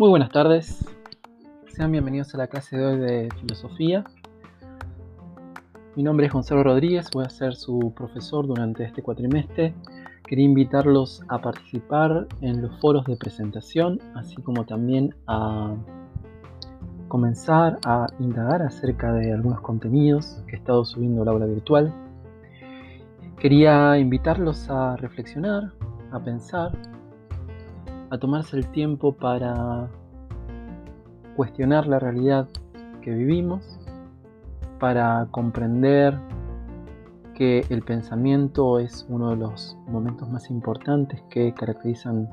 Muy buenas tardes, sean bienvenidos a la clase de hoy de filosofía. Mi nombre es Gonzalo Rodríguez, voy a ser su profesor durante este cuatrimestre. Quería invitarlos a participar en los foros de presentación, así como también a comenzar a indagar acerca de algunos contenidos que he estado subiendo al aula virtual. Quería invitarlos a reflexionar, a pensar a tomarse el tiempo para cuestionar la realidad que vivimos, para comprender que el pensamiento es uno de los momentos más importantes que caracterizan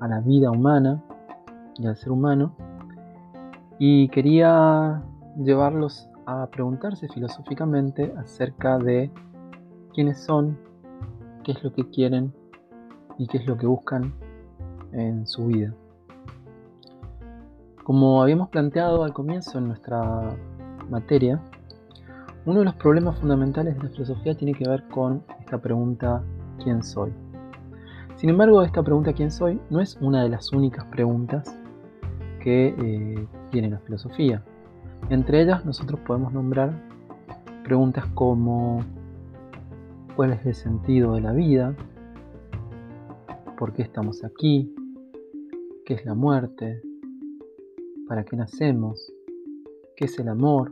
a la vida humana y al ser humano. Y quería llevarlos a preguntarse filosóficamente acerca de quiénes son, qué es lo que quieren y qué es lo que buscan en su vida. Como habíamos planteado al comienzo en nuestra materia, uno de los problemas fundamentales de la filosofía tiene que ver con esta pregunta ¿quién soy? Sin embargo, esta pregunta ¿quién soy? no es una de las únicas preguntas que eh, tiene la filosofía. Entre ellas nosotros podemos nombrar preguntas como ¿cuál es el sentido de la vida? ¿Por qué estamos aquí? qué es la muerte, para qué nacemos, qué es el amor,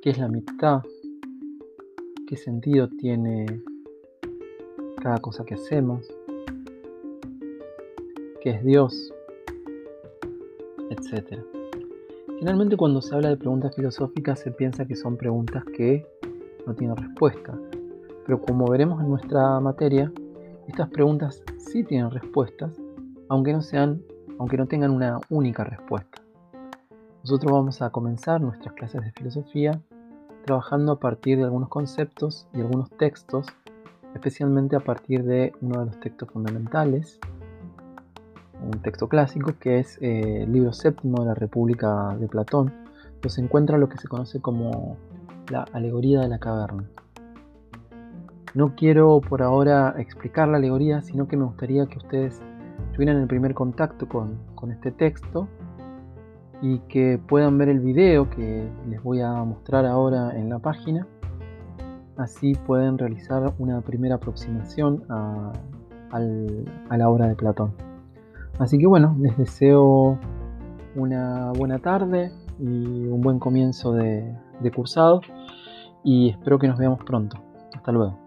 qué es la amistad, qué sentido tiene cada cosa que hacemos, qué es Dios, etc. Generalmente cuando se habla de preguntas filosóficas se piensa que son preguntas que no tienen respuesta, pero como veremos en nuestra materia, estas preguntas sí tienen respuestas aunque no sean, aunque no tengan una única respuesta. Nosotros vamos a comenzar nuestras clases de filosofía trabajando a partir de algunos conceptos y algunos textos, especialmente a partir de uno de los textos fundamentales, un texto clásico que es eh, el libro séptimo de la República de Platón, donde se encuentra lo que se conoce como la alegoría de la caverna. No quiero por ahora explicar la alegoría, sino que me gustaría que ustedes tuvieran el primer contacto con, este texto y que puedan ver el video que les voy a mostrar ahora en la página. Así pueden realizar una primera aproximación a, la obra de Platón. Así que bueno, les deseo una buena tarde y un buen comienzo de, cursado y espero que nos veamos pronto. Hasta luego.